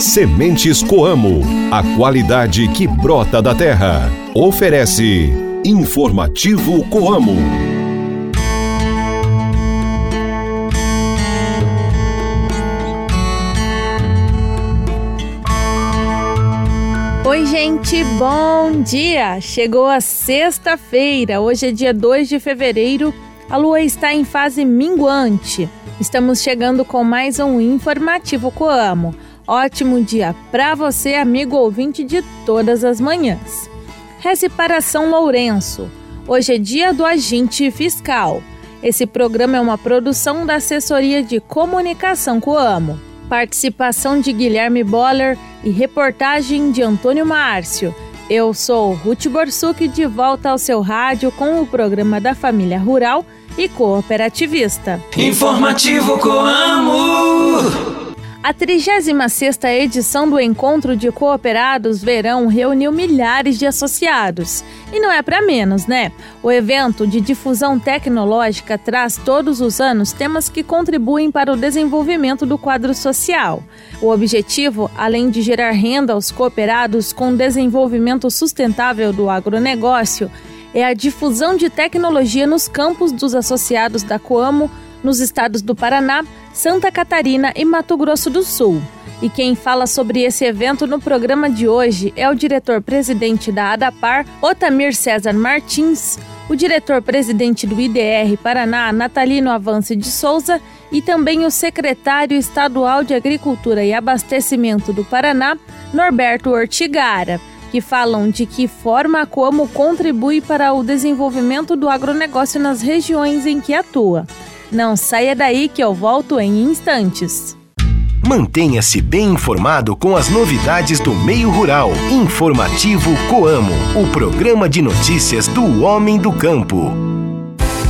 Sementes Coamo, a qualidade que brota da terra. Oferece Informativo Coamo. Oi, gente, bom dia! Chegou a sexta-feira, hoje é dia 2 de fevereiro, a lua está em fase minguante. Estamos chegando com mais um informativo Coamo. Ótimo dia para você, amigo ouvinte de todas as manhãs. Reze para São Lourenço. Hoje é dia do agente fiscal. Esse programa é uma produção da Assessoria de Comunicação Coamo. Participação de Guilherme Boller e reportagem de Antônio Márcio. Eu sou Ruth Borsuk de volta ao seu rádio com o programa da Família Rural e Cooperativista. Informativo Coamo. A 36ª edição do Encontro de Cooperados Verão reuniu milhares de associados. E não é para menos, né? O evento de difusão tecnológica traz todos os anos temas que contribuem para o desenvolvimento do quadro social. O objetivo, além de gerar renda aos cooperados com desenvolvimento sustentável do agronegócio, é a difusão de tecnologia nos campos dos associados da Coamo, nos estados do Paraná, Santa Catarina e Mato Grosso do Sul. E quem fala sobre esse evento no programa de hoje é o diretor-presidente da ADAPAR, Otamir César Martins, o diretor-presidente do IDR Paraná, Natalino Avance de Souza, e também o secretário estadual de Agricultura e Abastecimento do Paraná, Norberto Ortigara que falam de que forma como contribui para o desenvolvimento do agronegócio nas regiões em que atua. Não saia daí que eu volto em instantes. Mantenha-se bem informado com as novidades do meio rural. Informativo Coamo, o programa de notícias do homem do campo.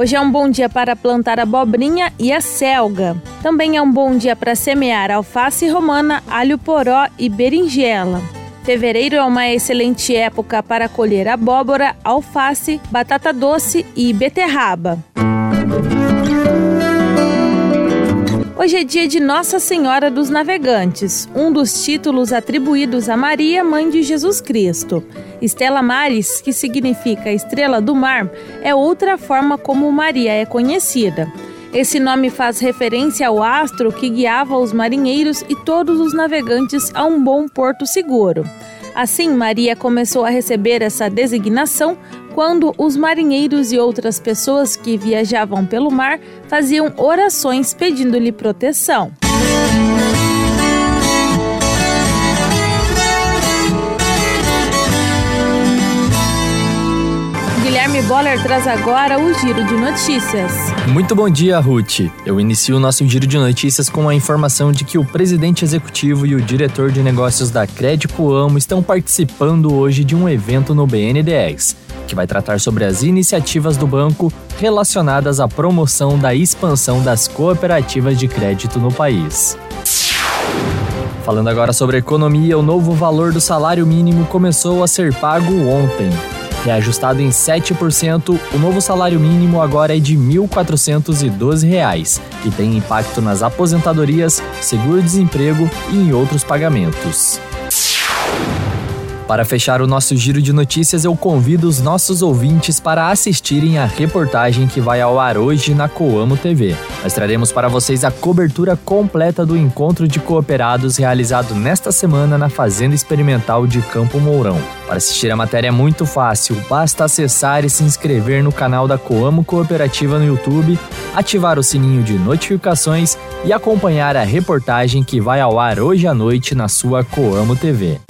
Hoje é um bom dia para plantar abobrinha e a selga. Também é um bom dia para semear alface romana, alho poró e berinjela. Fevereiro é uma excelente época para colher abóbora, alface, batata doce e beterraba. Hoje é dia de Nossa Senhora dos Navegantes, um dos títulos atribuídos a Maria, mãe de Jesus Cristo. Estela Maris, que significa estrela do mar, é outra forma como Maria é conhecida. Esse nome faz referência ao astro que guiava os marinheiros e todos os navegantes a um bom porto seguro. Assim, Maria começou a receber essa designação quando os marinheiros e outras pessoas que viajavam pelo mar faziam orações pedindo-lhe proteção. Guilherme Boller traz agora o Giro de Notícias. Muito bom dia, Ruth. Eu inicio o nosso Giro de Notícias com a informação de que o presidente executivo e o diretor de negócios da Crédito Amo estão participando hoje de um evento no BNDES, que vai tratar sobre as iniciativas do banco relacionadas à promoção da expansão das cooperativas de crédito no país. Falando agora sobre economia, o novo valor do salário mínimo começou a ser pago ontem. Reajustado em 7%, o novo salário mínimo agora é de R$ 1.412 e tem impacto nas aposentadorias, seguro-desemprego e em outros pagamentos. Para fechar o nosso giro de notícias, eu convido os nossos ouvintes para assistirem a reportagem que vai ao ar hoje na Coamo TV. Nós traremos para vocês a cobertura completa do encontro de cooperados realizado nesta semana na Fazenda Experimental de Campo Mourão. Para assistir a matéria é muito fácil, basta acessar e se inscrever no canal da Coamo Cooperativa no YouTube, ativar o sininho de notificações e acompanhar a reportagem que vai ao ar hoje à noite na sua Coamo TV.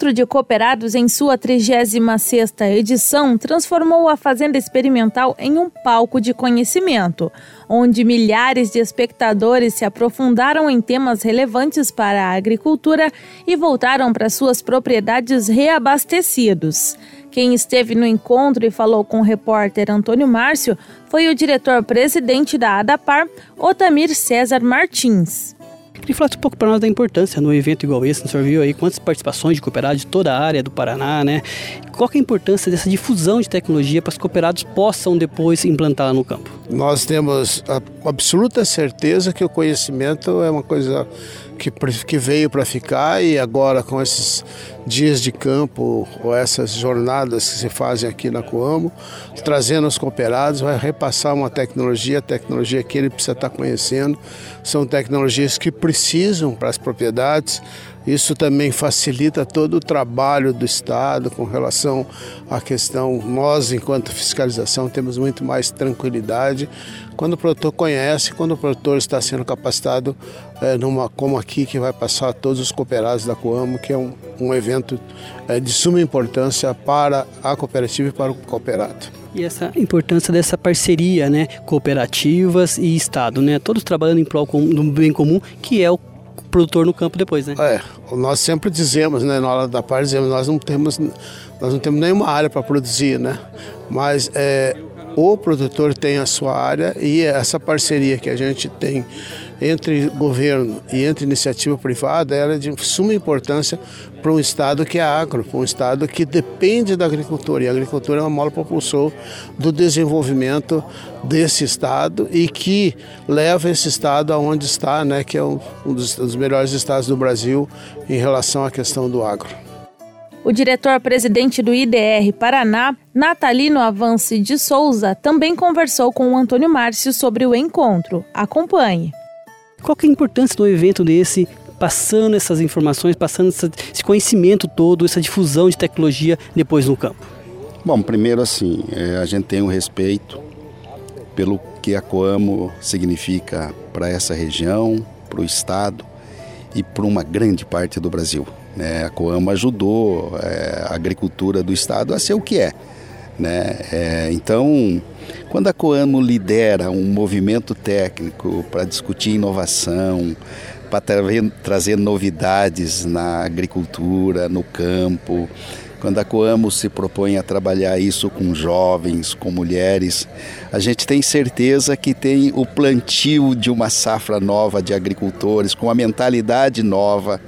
Encontro de cooperados em sua 36ª edição transformou a Fazenda Experimental em um palco de conhecimento, onde milhares de espectadores se aprofundaram em temas relevantes para a agricultura e voltaram para suas propriedades reabastecidos. Quem esteve no encontro e falou com o repórter Antônio Márcio foi o diretor-presidente da ADAPAR, Otamir César Martins. Queria falar um pouco para nós da importância no evento igual esse. O senhor viu aí quantas participações de cooperados de toda a área do Paraná, né? Qual é a importância dessa difusão de tecnologia para que os cooperados possam depois implantá-la no campo? Nós temos a absoluta certeza que o conhecimento é uma coisa que, que veio para ficar e agora com esses dias de campo ou essas jornadas que se fazem aqui na Coamo, trazendo os cooperados, vai repassar uma tecnologia, tecnologia que ele precisa estar conhecendo, são tecnologias que precisam para as propriedades, isso também facilita todo o trabalho do Estado com relação à questão. Nós, enquanto fiscalização, temos muito mais tranquilidade quando o produtor conhece, quando o produtor está sendo capacitado é, numa como aqui que vai passar todos os cooperados da Coamo, que é um, um evento é, de suma importância para a cooperativa e para o cooperado. E essa importância dessa parceria, né, cooperativas e Estado, né, todos trabalhando em prol do bem comum, que é o produtor no campo depois, né? É, nós sempre dizemos, né, na hora da parte dizemos, nós não temos, nós não temos nenhuma área para produzir, né? Mas é, o produtor tem a sua área e essa parceria que a gente tem entre governo e entre iniciativa privada ela é de suma importância para um estado que é agro, para um estado que depende da agricultura. E a agricultura é uma mola propulsor do desenvolvimento desse estado e que leva esse estado aonde está, né, que é um, dos, dos melhores estados do Brasil em relação à questão do agro. O diretor-presidente do IDR Paraná, Natalino Avance de Souza, também conversou com o Antônio Márcio sobre o encontro. Acompanhe. Qual que é a importância do evento desse, passando essas informações, passando esse conhecimento todo, essa difusão de tecnologia depois no campo? Bom, primeiro assim, é, a gente tem um respeito pelo que a Coamo significa para essa região, para o estado e para uma grande parte do Brasil. Né? A Coamo ajudou é, a agricultura do estado a ser o que é. Né? É, então, quando a Coamo lidera um movimento técnico para discutir inovação, para trazer novidades na agricultura, no campo, quando a Coamo se propõe a trabalhar isso com jovens, com mulheres, a gente tem certeza que tem o plantio de uma safra nova de agricultores, com uma mentalidade nova,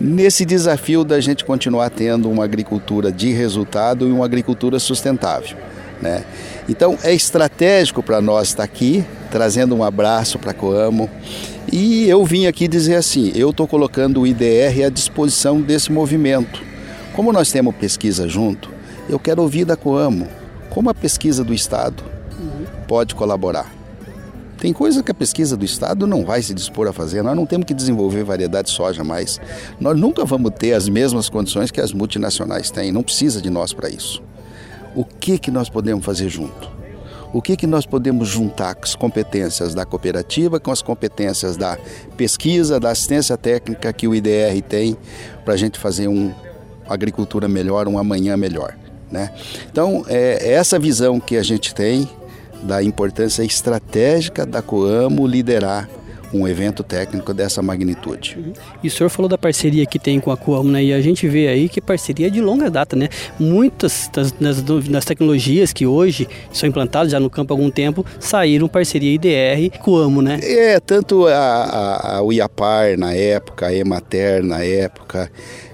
nesse desafio da gente continuar tendo uma agricultura de resultado e uma agricultura sustentável. Né? Então é estratégico para nós estar aqui, trazendo um abraço para a Coamo. E eu vim aqui dizer assim: eu estou colocando o IDR à disposição desse movimento. Como nós temos pesquisa junto, eu quero ouvir da Coamo como a pesquisa do Estado pode colaborar. Tem coisa que a pesquisa do Estado não vai se dispor a fazer. Nós não temos que desenvolver variedade de soja mais. Nós nunca vamos ter as mesmas condições que as multinacionais têm. Não precisa de nós para isso o que, que nós podemos fazer junto? O que, que nós podemos juntar com as competências da cooperativa, com as competências da pesquisa, da assistência técnica que o IDR tem para a gente fazer uma agricultura melhor, um amanhã melhor. Né? Então, é, é essa visão que a gente tem da importância estratégica da Coamo liderar um evento técnico dessa magnitude. Uhum. E o senhor falou da parceria que tem com a Coamo, né? E a gente vê aí que parceria é de longa data, né? Muitas das, das, das tecnologias que hoje são implantadas já no campo há algum tempo saíram parceria IDR Coamo, né? É, tanto a, a, a UIAPAR na época, a Emater na época,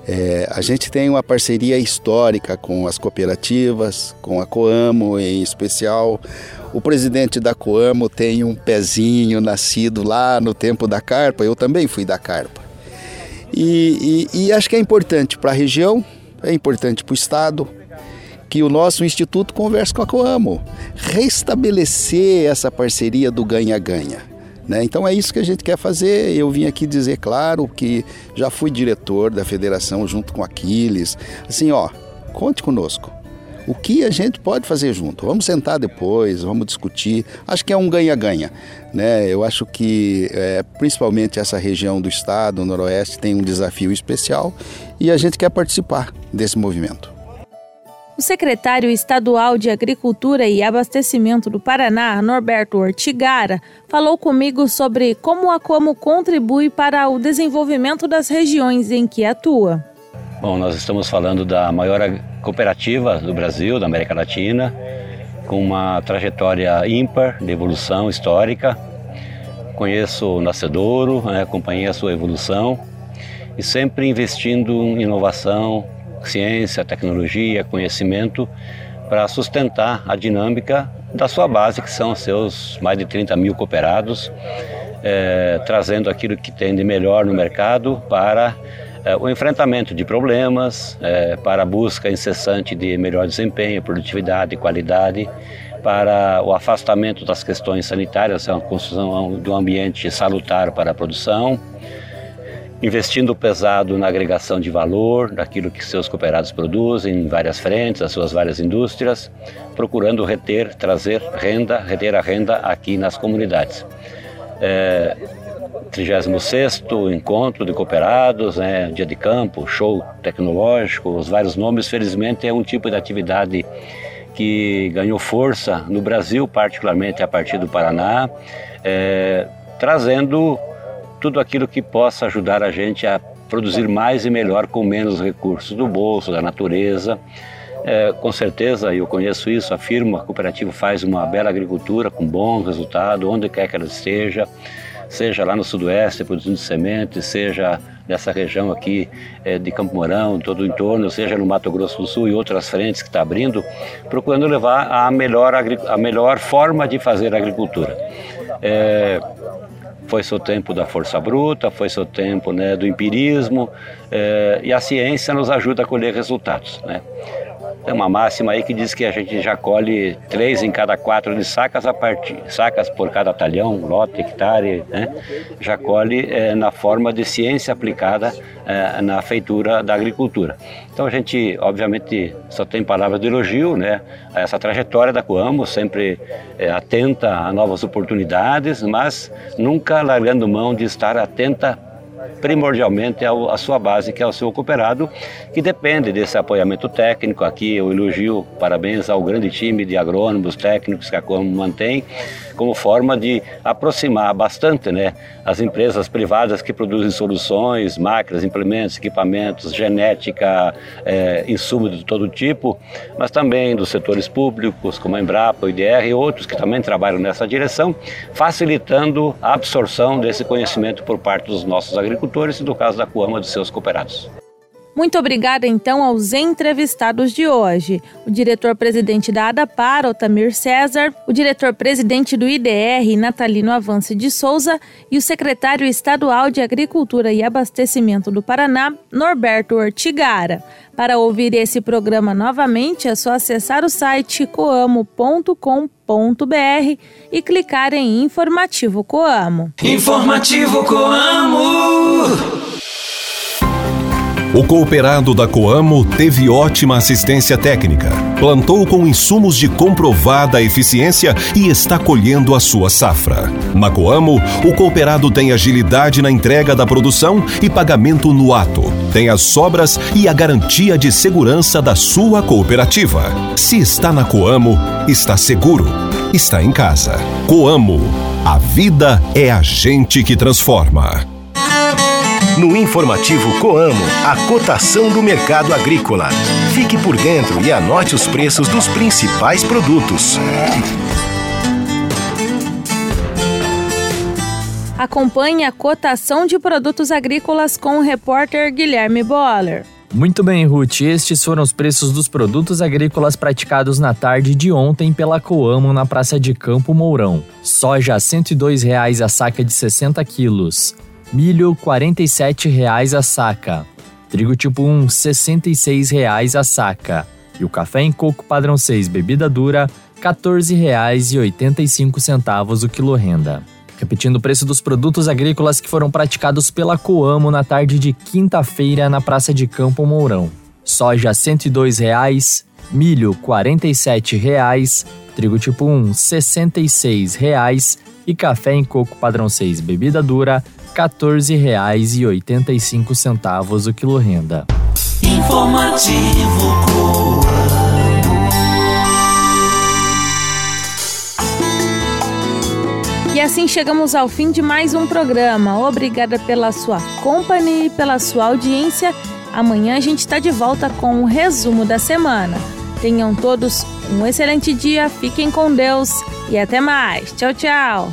é, a gente tem uma parceria histórica com as cooperativas, com a Coamo em especial. O presidente da Coamo tem um pezinho nascido lá no tempo da carpa, eu também fui da carpa. E, e, e acho que é importante para a região, é importante para o Estado, que o nosso instituto converse com a Coamo, restabelecer essa parceria do ganha-ganha. Né? Então é isso que a gente quer fazer. Eu vim aqui dizer, claro, que já fui diretor da federação junto com Aquiles. Assim, ó, conte conosco. o que a gente pode fazer junto. Vamos sentar depois, vamos discutir. Acho que é um ganha-ganha. Né? Eu acho que é, principalmente essa região do estado, o Noroeste, tem um desafio especial e a gente quer participar desse movimento. O secretário estadual de Agricultura e Abastecimento do Paraná, Norberto Ortigara, falou comigo sobre como a Como contribui para o desenvolvimento das regiões em que atua. Bom, nós estamos falando da maior cooperativa do Brasil, da América Latina, com uma trajetória ímpar de evolução histórica. Conheço o Nascedouro, né, acompanhei a sua evolução e sempre investindo em inovação, ciência, tecnologia, conhecimento para sustentar a dinâmica da sua base, que são seus mais de 30 mil cooperados, é, trazendo aquilo que tem de melhor no mercado para é, o enfrentamento de problemas, é, para a busca incessante de melhor desempenho, produtividade qualidade, para o afastamento das questões sanitárias, a construção de um ambiente salutar para a produção, investindo pesado na agregação de valor daquilo que seus cooperados produzem em várias frentes, as suas várias indústrias, procurando reter, trazer renda, reter a renda aqui nas comunidades. É, 36 Encontro de Cooperados, né, Dia de Campo, Show Tecnológico, os vários nomes, felizmente é um tipo de atividade que ganhou força no Brasil, particularmente a partir do Paraná, é, trazendo tudo aquilo que possa ajudar a gente a produzir mais e melhor com menos recursos do bolso, da natureza. É, com certeza, eu conheço isso, afirmo, a cooperativa faz uma bela agricultura com bom resultado, onde quer que ela esteja, seja lá no sudoeste produzindo sementes, seja nessa região aqui é, de Campo Mourão, todo o entorno, seja no Mato Grosso do Sul e outras frentes que está abrindo, procurando levar a melhor, a melhor forma de fazer agricultura. É, foi seu tempo da força bruta, foi seu tempo né, do empirismo, é, e a ciência nos ajuda a colher resultados. Né? Tem uma máxima aí que diz que a gente já colhe três em cada quatro de sacas a partir, sacas por cada talhão, lote, hectare, né? já colhe é, na forma de ciência aplicada é, na feitura da agricultura. Então a gente, obviamente, só tem palavras de elogio, né? A essa trajetória da Coamo, sempre é, atenta a novas oportunidades, mas nunca largando mão de estar atenta primordialmente à sua base, que é o seu cooperado, que depende desse apoiamento técnico. Aqui eu elogio, parabéns ao grande time de agrônomos técnicos que a Como mantém, como forma de aproximar bastante né, as empresas privadas que produzem soluções, máquinas, implementos, equipamentos, genética, é, insumos de todo tipo, mas também dos setores públicos, como a Embrapa, o IDR e outros que também trabalham nessa direção, facilitando a absorção desse conhecimento por parte dos nossos agricultores e, no caso da Coama, dos seus cooperados. Muito obrigada, então, aos entrevistados de hoje. O diretor-presidente da ADAPAR, Otamir César, o diretor-presidente do IDR, Natalino Avance de Souza, e o secretário estadual de Agricultura e Abastecimento do Paraná, Norberto Ortigara. Para ouvir esse programa novamente, é só acessar o site coamo.com.br e clicar em Informativo Coamo. Informativo Coamo. O cooperado da Coamo teve ótima assistência técnica, plantou com insumos de comprovada eficiência e está colhendo a sua safra. Na Coamo, o cooperado tem agilidade na entrega da produção e pagamento no ato, tem as sobras e a garantia de segurança da sua cooperativa. Se está na Coamo, está seguro, está em casa. Coamo, a vida é a gente que transforma. No informativo Coamo, a cotação do mercado agrícola. Fique por dentro e anote os preços dos principais produtos. Acompanhe a cotação de produtos agrícolas com o repórter Guilherme Boller. Muito bem, Ruth. Estes foram os preços dos produtos agrícolas praticados na tarde de ontem pela Coamo na Praça de Campo Mourão. Soja R$ 102,00 a saca de 60 quilos milho R$ 47,00 a saca, trigo tipo 1 R$ 66,00 a saca e o café em coco padrão 6 bebida dura R$ 14,85 o quilo renda. Repetindo o preço dos produtos agrícolas que foram praticados pela Coamo na tarde de quinta-feira na Praça de Campo Mourão. Soja R$ 102,00, milho R$ 47,00, trigo tipo 1 R$ 66,00 e café em coco padrão 6 bebida dura R$ 14,85 o quilo renda. Informativo E assim chegamos ao fim de mais um programa. Obrigada pela sua companhia e pela sua audiência. Amanhã a gente está de volta com o um resumo da semana. Tenham todos um excelente dia, fiquem com Deus e até mais. Tchau, tchau.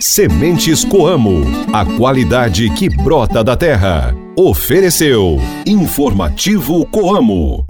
Sementes Coamo, a qualidade que brota da terra. Ofereceu Informativo Coamo.